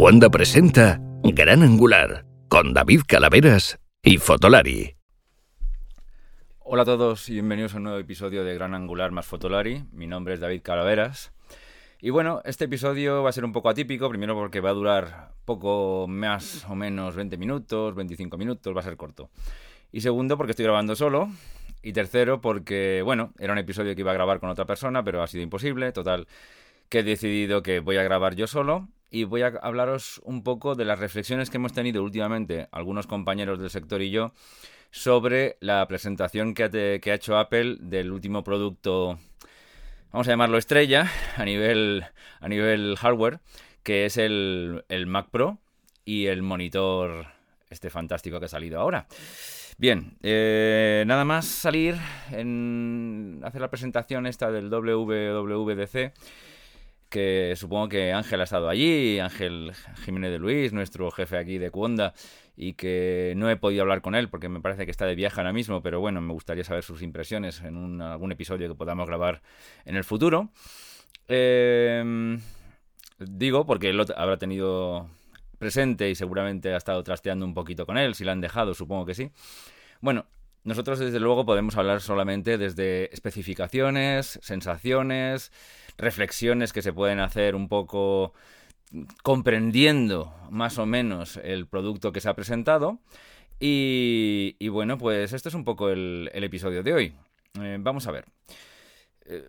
Cuanda presenta Gran Angular con David Calaveras y Fotolari. Hola a todos y bienvenidos a un nuevo episodio de Gran Angular más Fotolari. Mi nombre es David Calaveras. Y bueno, este episodio va a ser un poco atípico, primero porque va a durar poco más o menos 20 minutos, 25 minutos, va a ser corto. Y segundo, porque estoy grabando solo. Y tercero, porque, bueno, era un episodio que iba a grabar con otra persona, pero ha sido imposible. Total, que he decidido que voy a grabar yo solo y voy a hablaros un poco de las reflexiones que hemos tenido últimamente algunos compañeros del sector y yo sobre la presentación que ha, hecho Apple del último producto, vamos a llamarlo estrella, a nivel, a nivel hardware, que es el, el Mac Pro y el monitor este fantástico que ha salido ahora. Bien, eh, nada más salir en hacer la presentación esta del WWDC que supongo que Ángel ha estado allí, Ángel Jiménez de Luis, nuestro jefe aquí de Cuonda, y que no he podido hablar con él porque me parece que está de viaje ahora mismo, pero bueno, me gustaría saber sus impresiones en algún episodio que podamos grabar en el futuro. Em, digo, porque él habrá tenido presente y seguramente ha estado trasteando un poquito con él, si lo han dejado, supongo que sí. Bueno, nosotros desde luego podemos hablar solamente desde especificaciones, sensaciones, reflexiones que se pueden hacer un poco comprendiendo más o menos el producto que se ha presentado. Y, bueno, pues este es un poco el, episodio de hoy. Eh, vamos a ver. Eh,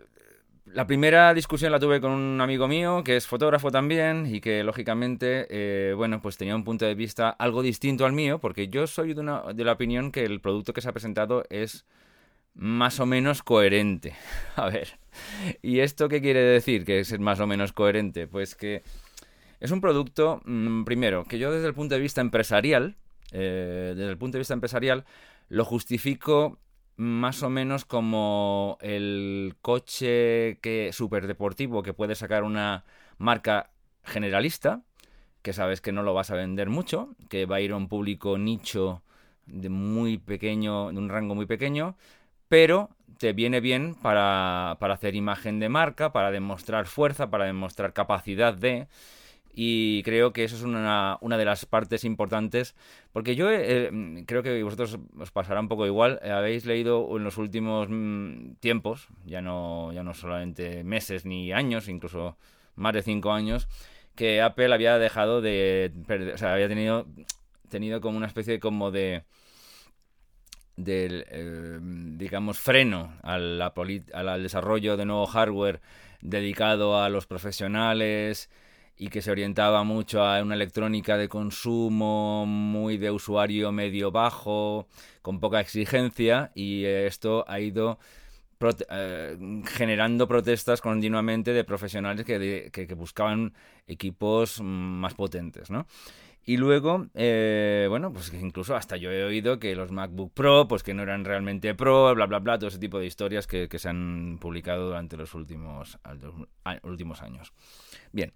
la primera discusión la tuve con un amigo mío que es fotógrafo también y que lógicamente, eh, bueno, pues tenía un punto de vista algo distinto al mío porque yo soy de, una, de la opinión que el producto que se ha presentado es más o menos coherente. A ver, ¿y esto qué quiere decir que es más o menos coherente? Pues que es un producto, mm, primero, que yo desde el punto de vista empresarial, eh, desde el punto de vista empresarial, lo justifico más o menos como el coche que deportivo que puede sacar una marca generalista, que sabes que no lo vas a vender mucho, que va a ir a un público nicho de muy pequeño, de un rango muy pequeño, pero te viene bien para, para hacer imagen de marca, para demostrar fuerza, para demostrar capacidad de... Y creo que eso es una, una de las partes importantes, porque yo eh, creo que vosotros os pasará un poco igual. Habéis leído en los últimos mm, tiempos, ya no, ya no solamente meses ni años, incluso más de cinco años, que Apple había dejado de... o sea, había tenido, tenido como una especie como de del, eh, digamos, freno al, desarrollo de nuevo hardware dedicado a los profesionales y que se orientaba mucho a una electrónica de consumo muy de usuario medio bajo, con poca exigencia, y esto ha ido eh, generando protestas continuamente de profesionales que, que buscaban equipos más potentes, ¿no? Y luego, eh, bueno, pues incluso hasta yo he oído que los MacBook Pro, pues que no eran realmente Pro, bla, bla, bla, todo ese tipo de historias que, se han publicado durante los últimos, últimos años. Bien.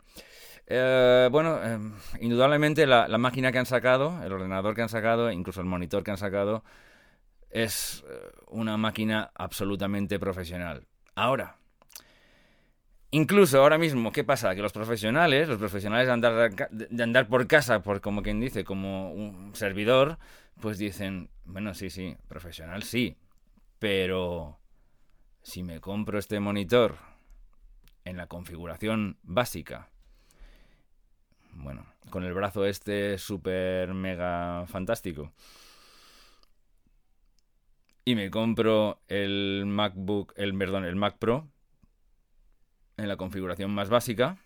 Eh, bueno, em, indudablemente la, la, máquina que han sacado, el ordenador que han sacado, incluso el monitor que han sacado, es eh, una máquina absolutamente profesional. Ahora, Incluso ahora mismo, ¿qué pasa? Que los profesionales, los profesionales de andar, de andar por casa, por como quien dice, como un servidor, pues dicen, bueno, sí, sí, profesional sí, pero si me compro este monitor en la configuración básica, bueno, con el brazo este súper mega fantástico, y me compro el MacBook, el perdón, el Mac Pro, en la configuración más básica,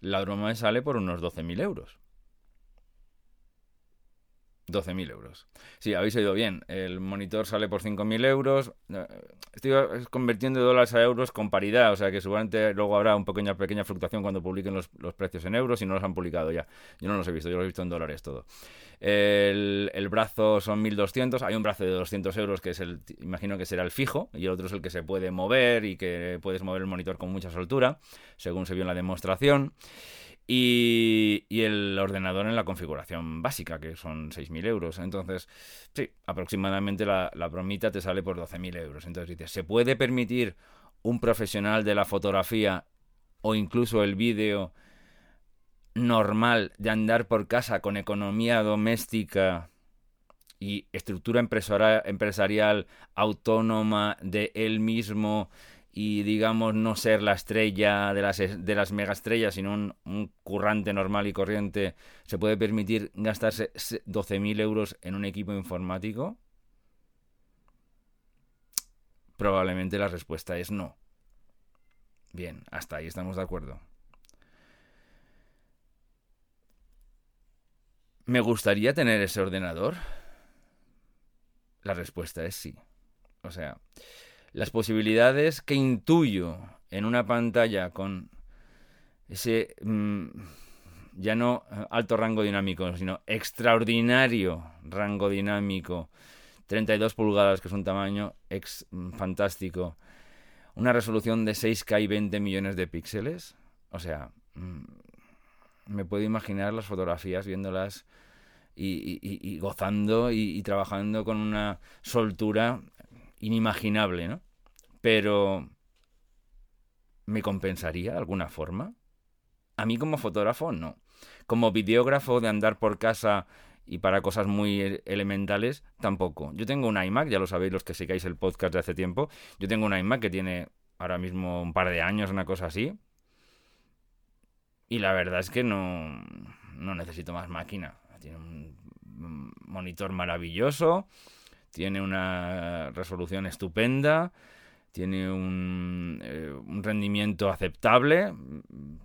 la broma me sale por unos 12.000 euros. 12.000 euros. Sí, habéis oído bien. El monitor sale por 5.000 euros. Eh, estoy convirtiendo dólares a euros con paridad, o sea que seguramente luego habrá una pequeña, pequeña fluctuación cuando publiquen los, los precios en euros y no los han publicado ya. Yo no los he visto, yo los he visto en dólares todo. El, el, brazo son 1200. Hay un brazo de 200 euros que es el, imagino que será el fijo, y el otro es el que se puede mover y que puedes mover el monitor con mucha soltura, según se vio en la demostración. Y, y, el ordenador en la configuración básica, que son 6.000 euros. Entonces, sí, aproximadamente la, la bromita te sale por 12.000 euros. Entonces dices, ¿se puede permitir un profesional de la fotografía o incluso el vídeo normal de andar por casa con economía doméstica y estructura empresarial autónoma de él mismo y digamos no ser la estrella de las, de las megaestrellas, sino un, currante normal y corriente, se puede permitir gastarse 12.000 euros en un equipo informático? Probablemente la respuesta es no. Bien, hasta ahí estamos de acuerdo. ¿Me gustaría tener ese ordenador? La respuesta es sí. O sea, las posibilidades que intuyo en una pantalla con ese mm, ya no alto rango dinámico, sino extraordinario rango dinámico, 32 pulgadas, que es un tamaño ex mm, fantástico, una resolución de 6K y 20 millones de píxeles, o sea, mm, me puedo imaginar las fotografías viéndolas y, gozando y, trabajando con una soltura inimaginable, ¿no? Pero ¿me compensaría de alguna forma? A mí como fotógrafo no. Como videógrafo de andar por casa y para cosas muy e-, elementales tampoco. Yo tengo un iMac, ya lo sabéis los que sigáis el podcast de hace tiempo. Yo tengo un iMac que tiene ahora mismo un par de años, una cosa así. Y la verdad es que no, no necesito más máquina. Tiene un monitor maravilloso tiene una resolución estupenda, tiene un, eh, rendimiento aceptable,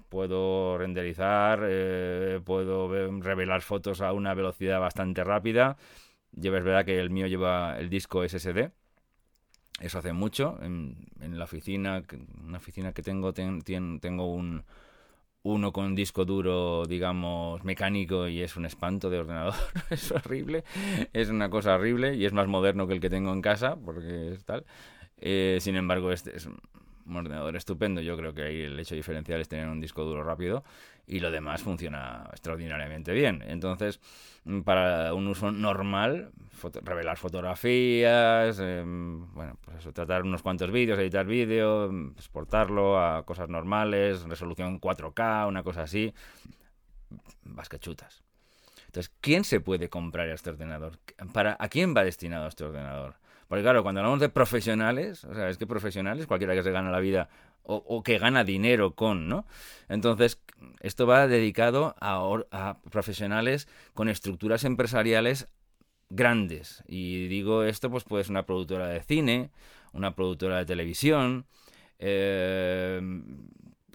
puedo renderizar, eh, puedo revelar fotos a una velocidad bastante rápida. Lleva, es verdad que el mío lleva el disco SSD. Eso hace mucho. En, la oficina, una oficina que tengo, tengo un, uno con disco duro, digamos, mecánico y es un espanto de ordenador. es horrible, es una cosa horrible y es más moderno que el que tengo en casa, porque es tal. Eh, sin embargo, este es un ordenador estupendo. Yo creo que ahí el hecho diferencial es tener un disco duro rápido y lo demás funciona extraordinariamente bien. Entonces, mm, para un uso normal, revelar fotografías, em, bueno, pues eso, tratar unos cuantos vídeos, editar vídeo, exportarlo a cosas normales, resolución 4K, una cosa así, vas. Entonces, ¿quién se puede comprar este ordenador? ¿Para, ¿A quién va destinado este ordenador? Porque claro, cuando hablamos de profesionales, o sea, es que profesionales, cualquiera que se gana la vida o, que gana dinero con, ¿no? Entonces, esto va dedicado a, profesionales con estructuras empresariales grandes. Y digo esto, pues puede una productora de cine, una productora de televisión, eh,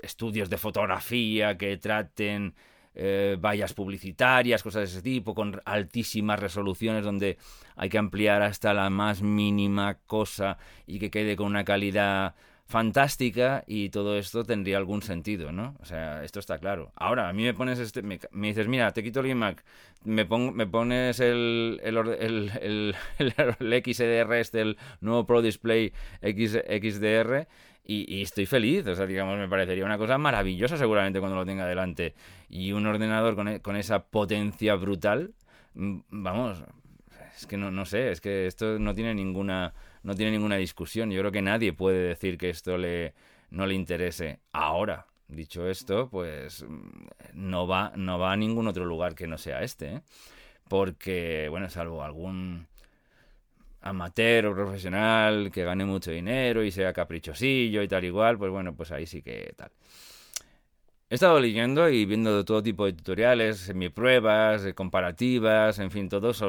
estudios de fotografía que traten eh, vallas publicitarias, cosas de ese tipo, con altísimas resoluciones donde hay que ampliar hasta la más mínima cosa y que quede con una calidad fantástica y todo esto tendría algún sentido, ¿no? O sea, esto está claro. Ahora, a mí me pones este, me, dices, mira, te quito el iMac, me, me pones el, el, el, el, XDR, este, el nuevo Pro Display X, XDR, y, estoy feliz. O sea, digamos, me parecería una cosa maravillosa seguramente cuando lo tenga delante. Y un ordenador con, e, con esa potencia brutal, mm, vamos, es que no, no sé, es que esto no tiene ninguna no tiene ninguna discusión. Yo creo que nadie puede decir que esto le, no le interese. Ahora, dicho esto, pues no va, no va a ningún otro lugar que no sea este. ¿eh? Porque, bueno, salvo algún amateur o profesional que gane mucho dinero y sea caprichosillo y tal igual, pues bueno, pues ahí sí que tal. He estado leyendo y viendo todo tipo de tutoriales, semipruebas, eh, comparativas, en fin, todos,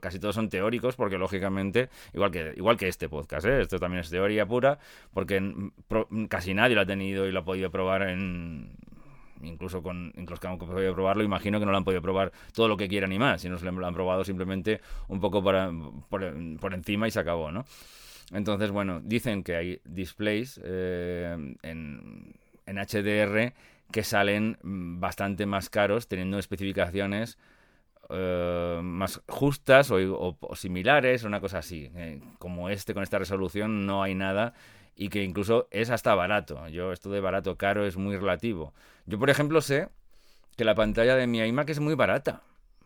casi todos son teóricos, porque lógicamente, igual que, igual que este podcast, ¿eh? esto también es teoría pura, porque casi nadie lo ha tenido y lo ha podido probar en, incluso con incluso que han podido probarlo, imagino que no lo han podido probar todo lo que quieran y más, si no se lo han probado simplemente un poco por, encima y se acabó, ¿no? Entonces, bueno, dicen que hay displays eh, en, en HDR que salen mm, bastante más caros, teniendo especificaciones eh, más justas o, similares, una cosa así. Eh, como este, con esta resolución, no hay nada y que incluso es hasta barato. Yo, esto de barato caro es muy relativo. Yo, por ejemplo, sé que la pantalla de mi iMac es muy barata.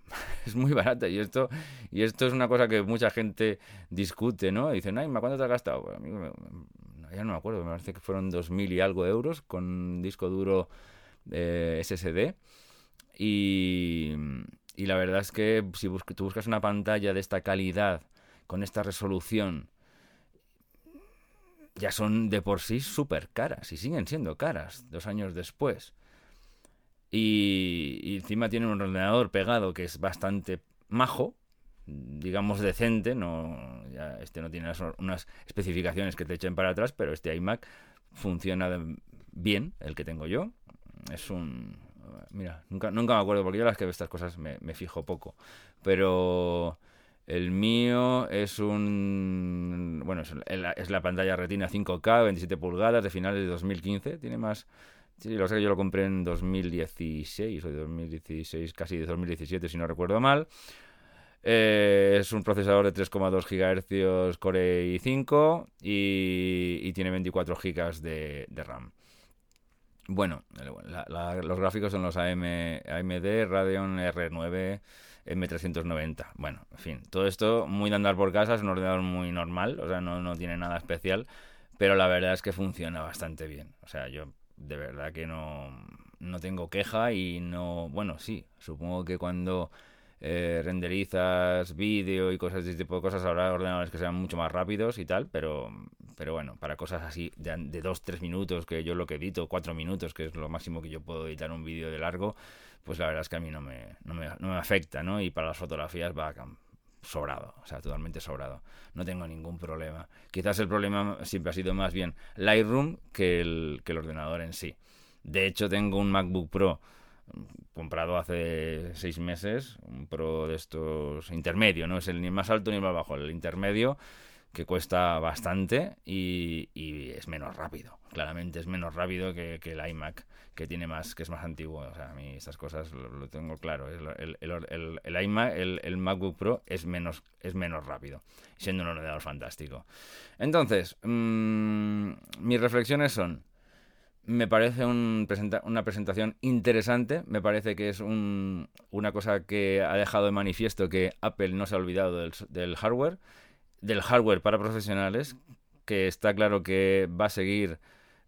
es muy barata y esto y esto es una cosa que mucha gente discute, ¿no? Dicen, ay, ¿cuánto te has gastado? Pues ya no me acuerdo, me parece que fueron 2.000 y algo euros con disco duro SSD. Y, la verdad es que si tú buscas una pantalla de esta calidad, con esta resolución, ya son de por sí súper caras y siguen siendo caras dos años después. Y, encima tiene un ordenador pegado que es bastante majo, digamos decente, no ya este no tiene unas especificaciones que te echen para atrás, pero este iMac funciona bien, el que tengo yo. Es un mira, nunca, nunca me acuerdo porque yo las que veo estas cosas me, me fijo poco, pero el mío es un. Bueno, es, la pantalla Retina 5K, 27 pulgadas, de finales de 2015. Tiene más. Sí, lo sé que yo lo compré en 2016 o 2016, casi de 2017, si no recuerdo mal. Eh, es un procesador de 3,2 GHz Core i5 y, tiene 24 GB de, RAM. Bueno, los gráficos son los AM, AMD Radeon R9 M390. Bueno, en fin, todo esto muy de andar por casa, es un ordenador muy normal, o sea, no, no tiene nada especial, pero la verdad es que funciona bastante bien. O sea, yo de verdad que no, no tengo queja y no, bueno, sí, supongo que cuando eh, renderizas vídeo y cosas de este tipo de cosas, habrá ordenadores que sean mucho más rápidos y tal, pero, pero bueno, para cosas así de, de 2-3 minutos, que yo lo que edito, 4 minutos, que es lo máximo que yo puedo editar un vídeo de largo, pues la verdad es que a mí no me, no me, no me afecta, ¿no? Y para las fotografías va sobrado, o sea, totalmente sobrado. No tengo ningún problema. Quizás el problema siempre ha sido más bien Lightroom que el, que el ordenador en sí. De hecho, tengo un MacBook Pro mm, comprado hace seis meses, un Pro de estos intermedio, no es el ni más alto ni más bajo, el intermedio, que cuesta bastante y, es menos rápido. Claramente es menos rápido que, el iMac que tiene más, que es más antiguo. O sea, a mí estas cosas lo, tengo claro. El, iMac, el, MacBook Pro es menos, es menos rápido, siendo un ordenador fantástico. Entonces, mm, mis reflexiones son, me parece un una presentación interesante, me parece que es un, una cosa que ha dejado de manifiesto que Apple no se ha olvidado del, del hardware, del hardware para profesionales, que está claro que va a seguir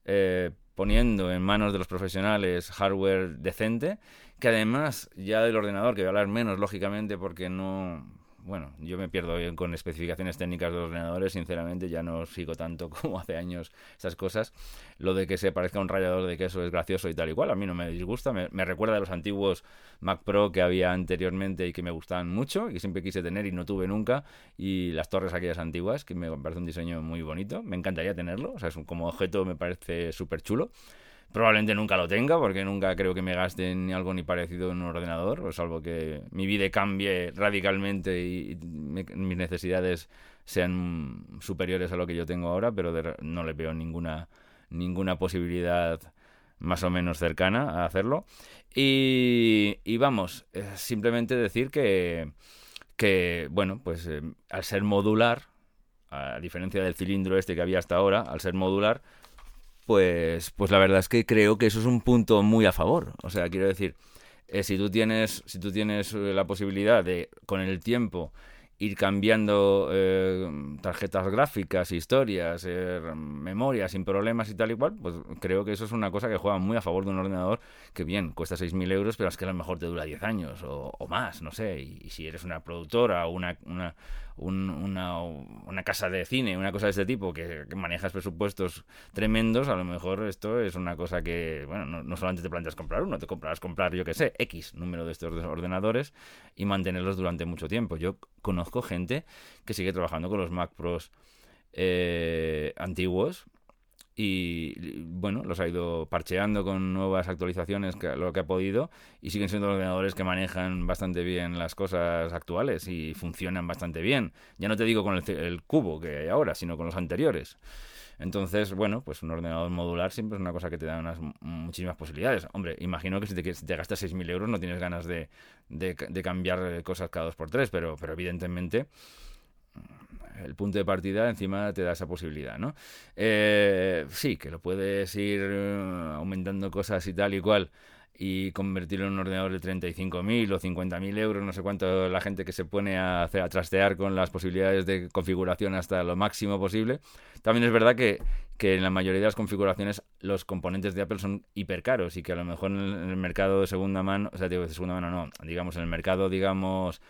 eh, poniendo en manos de los profesionales hardware decente, que además ya del ordenador, que voy a hablar menos lógicamente porque no, bueno, yo me pierdo con especificaciones técnicas de los ordenadores, sinceramente ya no sigo tanto como hace años esas cosas. Lo de que se parezca un rayador de queso es gracioso y tal igual, a mí no me disgusta, me, recuerda a los antiguos Mac Pro que había anteriormente y que me gustaban mucho y que siempre quise tener y no tuve nunca, y las torres aquellas antiguas, que me parece un diseño muy bonito, me encantaría tenerlo, o sea, como objeto me parece súper chulo. Probablemente nunca lo tenga, porque nunca creo que me gaste ni algo ni parecido en un ordenador, o salvo que mi vida cambie radicalmente y, mis necesidades sean superiores a lo que yo tengo ahora, pero no le veo ninguna, ninguna posibilidad más o menos cercana a hacerlo. Y, vamos, simplemente decir que, que bueno, pues eh, al ser modular, a diferencia del cilindro este que había hasta ahora, al ser modular, pues, pues la verdad es que creo que eso es un punto muy a favor. O sea, quiero decir, eh, si tú tienes, si tú tienes eh, la posibilidad de, con el tiempo, ir cambiando eh, tarjetas gráficas, historias, memorias sin problemas y tal y cual, pues creo que eso es una cosa que juega muy a favor de un ordenador que bien, cuesta 6.000 euros, pero es que a lo mejor te dura 10 años o, más, no sé. Y, y, si eres una productora o una, una, una, casa de cine, una cosa de este tipo, que, manejas presupuestos tremendos, a lo mejor esto es una cosa que, bueno, no, solamente te planteas comprar uno, te comprarás comprar, yo que sé, X número de estos ordenadores y mantenerlos durante mucho tiempo. Yo conozco gente que sigue trabajando con los Mac Pros eh, antiguos y bueno, los ha ido parcheando con nuevas actualizaciones, lo que ha podido, y siguen siendo ordenadores que manejan bastante bien las cosas actuales y funcionan bastante bien. Ya no te digo con el, cubo que hay ahora, sino con los anteriores. Entonces, bueno, pues un ordenador modular siempre es una cosa que te da unas muchísimas posibilidades. Hombre, imagino que si te, si te gastas 6.000 euros no tienes ganas de, de, de cambiar cosas cada dos por tres, pero, pero evidentemente el punto de partida encima te da esa posibilidad, ¿no? Eh, sí, que lo puedes ir eh, aumentando cosas y tal y cual y convertirlo en un ordenador de 35.000 o 50.000 euros, no sé cuánto la gente que se pone a, hacer, a trastear con las posibilidades de configuración hasta lo máximo posible. También es verdad que, que en la mayoría de las configuraciones los componentes de Apple son hiper caros y que a lo mejor en el, mercado de segunda mano, o sea, digo, de segunda mano no, digamos en el mercado, digamos,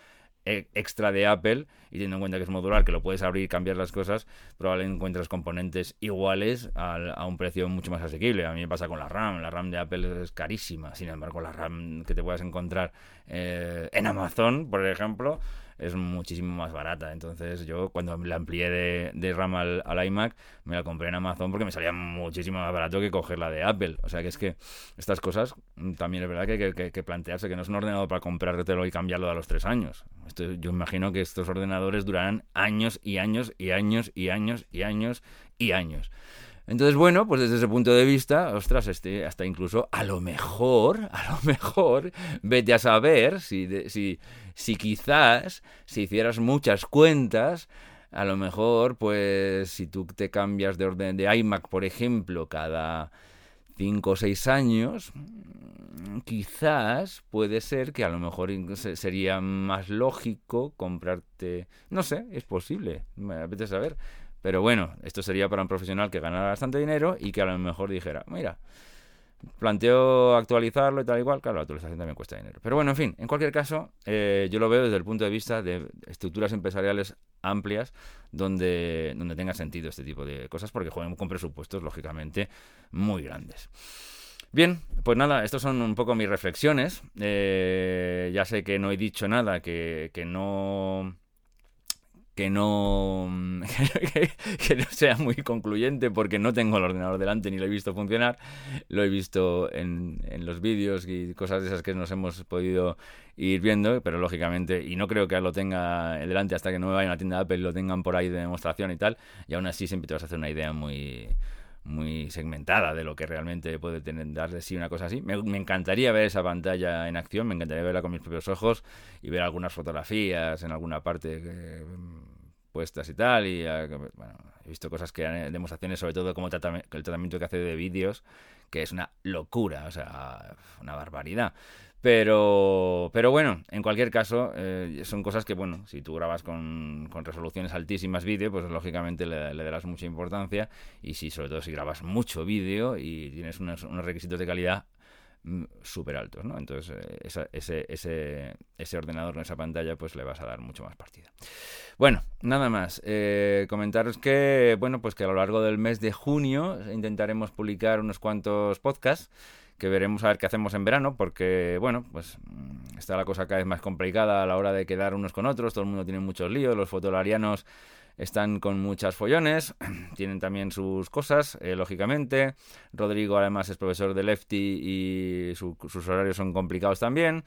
extra de Apple y teniendo en cuenta que es modular, que lo puedes abrir y cambiar las cosas, probablemente encuentres componentes iguales a un precio mucho más asequible. A mí me pasa con la RAM, la RAM de Apple es carísima, sin embargo la RAM que te puedas encontrar eh, en Amazon, por ejemplo, es muchísimo más barata. Entonces yo cuando la amplié de, RAM al, iMac me la compré en Amazon porque me salía muchísimo más barato que cogerla de Apple. O sea que es que estas cosas mm, también es verdad que hay que, plantearse que no es un ordenador para comprártelo y cambiarlo a los tres años. Esto, yo imagino que estos ordenadores durarán años y años y años y años y años y años. Entonces, bueno, pues desde ese punto de vista, ostras, este, hasta incluso a lo mejor, a lo mejor, vete a saber si, si, si quizás, si hicieras muchas cuentas, a lo mejor, pues si tú te cambias de orden de iMac, por ejemplo, cada 5 o 6 años, quizás puede ser que a lo mejor sería más lógico comprarte, no sé, es posible, me apetece saber. Pero bueno, esto sería para un profesional que ganara bastante dinero y que a lo mejor dijera, mira, planteo actualizarlo y tal igual, claro, la actualización también cuesta dinero. Pero bueno, en fin, en cualquier caso, eh, yo lo veo desde el punto de vista de estructuras empresariales amplias donde, donde tenga sentido este tipo de cosas porque juegan con presupuestos, lógicamente, muy grandes. Bien, pues nada, estas son un poco mis reflexiones. Eh, ya sé que no he dicho nada, que, que no que no, que, no sea muy concluyente porque no tengo el ordenador delante ni lo he visto funcionar. Lo he visto en, en los vídeos y cosas de esas que nos hemos podido ir viendo, pero lógicamente, y no creo que lo tenga delante hasta que no me vaya a la tienda de Apple y lo tengan por ahí de demostración y tal, y aún así siempre te vas a hacer una idea muy muy segmentada de lo que realmente puede tener, dar de sí una cosa así. Me, encantaría ver esa pantalla en acción, me encantaría verla con mis propios ojos y ver algunas fotografías en alguna parte mm, puestas y tal. Y ah, bueno, he visto cosas que demostraciones, sobre todo como el tratamiento que hace de vídeos, que es una locura, o sea, una barbaridad. Pero, pero bueno, en cualquier caso, eh, son cosas que, bueno, si tú grabas con, con resoluciones altísimas vídeo, pues lógicamente le, darás mucha importancia. Y si, sobre todo, si grabas mucho vídeo y tienes unos, unos requisitos de calidad mm, súper altos, ¿no? Entonces, eh, ese, ese, ese ordenador con esa pantalla, pues le vas a dar mucho más partida. Bueno, nada más. Eh, comentaros que, bueno, pues que a lo largo del mes de junio intentaremos publicar unos cuantos podcasts que veremos a ver qué hacemos en verano, porque, bueno, pues mm, está la cosa cada vez más complicada a la hora de quedar unos con otros, todo el mundo tiene muchos líos, los fotolarianos están con muchas follones, tienen también sus cosas, eh, lógicamente. Rodrigo además es profesor de Lefty y sus horarios son complicados también.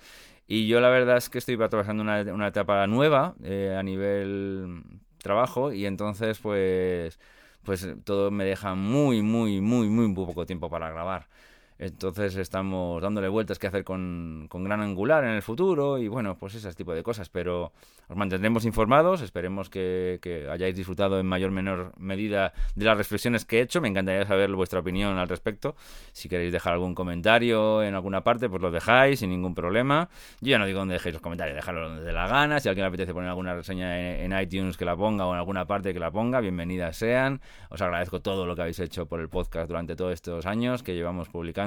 Y yo la verdad es que estoy atravesando una, una etapa nueva eh, a nivel trabajo y entonces pues pues todo me deja muy, muy, muy, muy poco tiempo para grabar. Entonces estamos dándole vueltas qué hacer con, con, gran angular en el futuro y bueno, pues ese tipo de cosas. Pero os mantendremos informados, esperemos que, que, hayáis disfrutado en mayor o menor medida de las reflexiones que he hecho. Me encantaría saber vuestra opinión al respecto. Si queréis dejar algún comentario en alguna parte, pues lo dejáis sin ningún problema. Yo ya no digo dónde dejéis los comentarios, dejadlo donde dé la gana. Si alguien le apetece poner alguna reseña en, en iTunes que la ponga o en alguna parte que la ponga, bienvenidas sean. Os agradezco todo lo que habéis hecho por el podcast durante todos estos años que llevamos publicando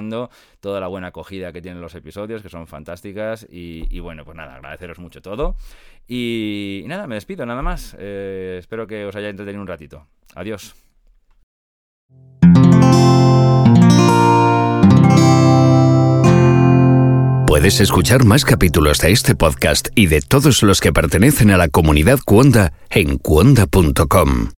toda la buena acogida que tienen los episodios, que son fantásticas. Y, bueno, pues nada, agradeceros mucho todo. Y, nada, me despido, nada más. Eh, espero que os haya entretenido un ratito. Adiós. Puedes escuchar más capítulos de este podcast y de todos los que pertenecen a la comunidad Cuonda en cuonda.com.